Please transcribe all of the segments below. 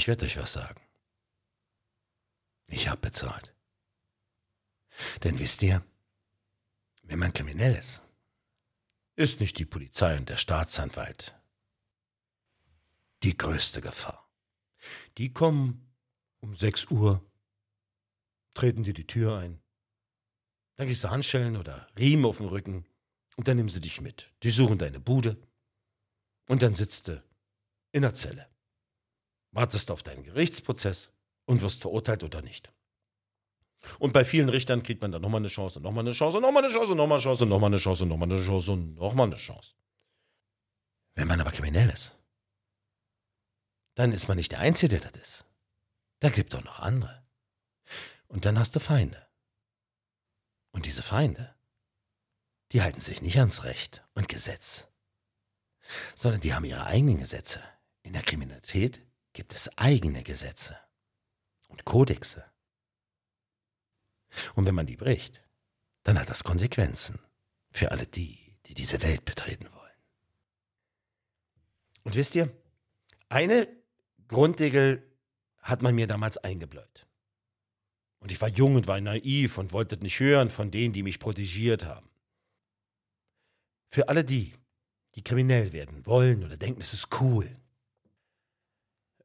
Ich werde euch was sagen. Ich habe bezahlt. Denn wisst ihr, wenn man kriminell ist, ist nicht die Polizei und der Staatsanwalt die größte Gefahr. Die kommen um 6 Uhr, treten dir die Tür ein, dann gehst du Handschellen oder Riemen auf den Rücken und dann nehmen sie dich mit. Die suchen deine Bude und dann sitzt du in der Zelle, wartest auf deinen Gerichtsprozess und wirst verurteilt oder nicht. Und bei vielen Richtern kriegt man dann nochmal eine Chance, nochmal eine Chance, nochmal eine Chance, nochmal eine Chance, nochmal eine Chance, nochmal eine Chance und nochmal eine Chance. Wenn man aber kriminell ist, dann ist man nicht der Einzige, der das ist. Da gibt doch noch andere. Und dann hast du Feinde. Und diese Feinde, die halten sich nicht ans Recht und Gesetz, sondern die haben ihre eigenen Gesetze. In der Kriminalität gibt es eigene Gesetze und Kodexe. Und wenn man die bricht, dann hat das Konsequenzen für alle die, die diese Welt betreten wollen. Und wisst ihr, eine Grundregel hat man mir damals eingebläut. Und ich war jung und war naiv und wollte nicht hören von denen, die mich protegiert haben. Für alle die, die kriminell werden wollen oder denken, es ist cool.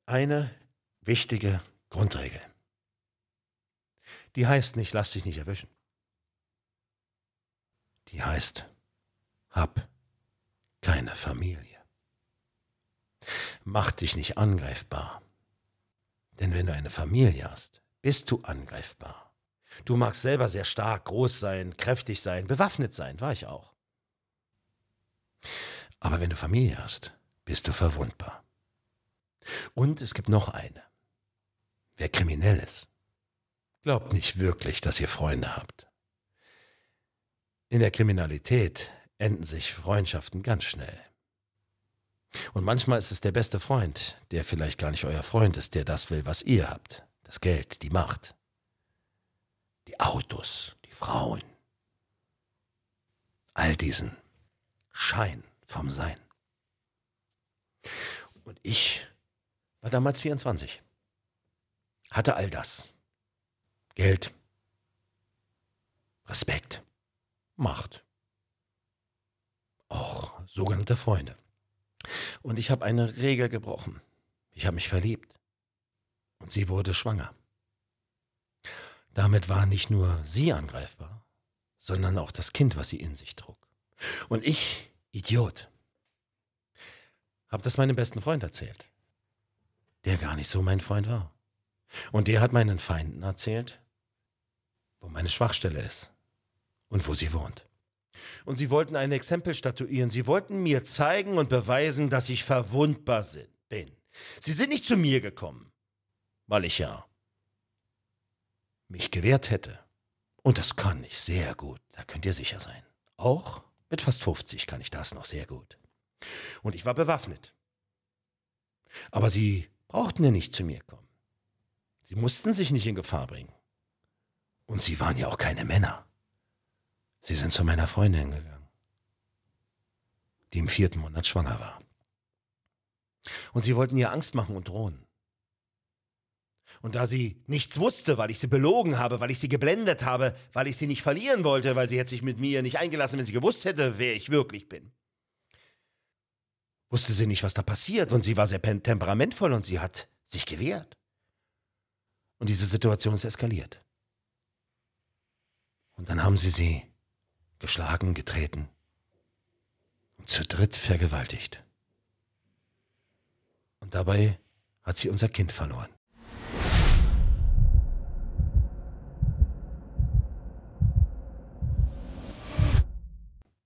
Eine wichtige Grundregel. Die heißt nicht, lass dich nicht erwischen. Die heißt, hab keine Familie. Mach dich nicht angreifbar. Denn wenn du eine Familie hast, bist du angreifbar. Du magst selber sehr stark, groß sein, kräftig sein, bewaffnet sein, war ich auch. Aber wenn du Familie hast, bist du verwundbar. Und es gibt noch eine. Wer kriminell ist, glaubt nicht wirklich, dass ihr Freunde habt. In der Kriminalität enden sich Freundschaften ganz schnell. Und manchmal ist es der beste Freund, der vielleicht gar nicht euer Freund ist, der das will, was ihr habt das Geld, die Macht, die Autos, die Frauen, all diesen Schein vom Sein. Und ich war damals 24, hatte all das. Geld, Respekt, Macht, auch sogenannte Freunde. Und ich habe eine Regel gebrochen. Ich habe mich verliebt und sie wurde schwanger. Damit war nicht nur sie angreifbar, sondern auch das Kind, was sie in sich trug. Und ich, Idiot, habe das meinem besten Freund erzählt, der gar nicht so mein Freund war. Und der hat meinen Feinden erzählt, wo meine Schwachstelle ist und wo sie wohnt. Und sie wollten ein Exempel statuieren. Sie wollten mir zeigen und beweisen, dass ich verwundbar bin. Sie sind nicht zu mir gekommen weil ich ja mich gewehrt hätte. Und das kann ich sehr gut, da könnt ihr sicher sein. Auch mit fast 50 kann ich das noch sehr gut. Und ich war bewaffnet. Aber sie brauchten ja nicht zu mir kommen. Sie mussten sich nicht in Gefahr bringen. Und sie waren ja auch keine Männer. Sie sind zu meiner Freundin gegangen, die im vierten Monat schwanger war. Und sie wollten ihr Angst machen und drohen. Und da sie nichts wusste, weil ich sie belogen habe, weil ich sie geblendet habe, weil ich sie nicht verlieren wollte, weil sie hätte sich mit mir nicht eingelassen, wenn sie gewusst hätte, wer ich wirklich bin. Wusste sie nicht, was da passiert und sie war sehr temperamentvoll und sie hat sich gewehrt. Und diese Situation ist eskaliert. Und dann haben sie sie geschlagen, getreten und zu dritt vergewaltigt. Und dabei hat sie unser Kind verloren.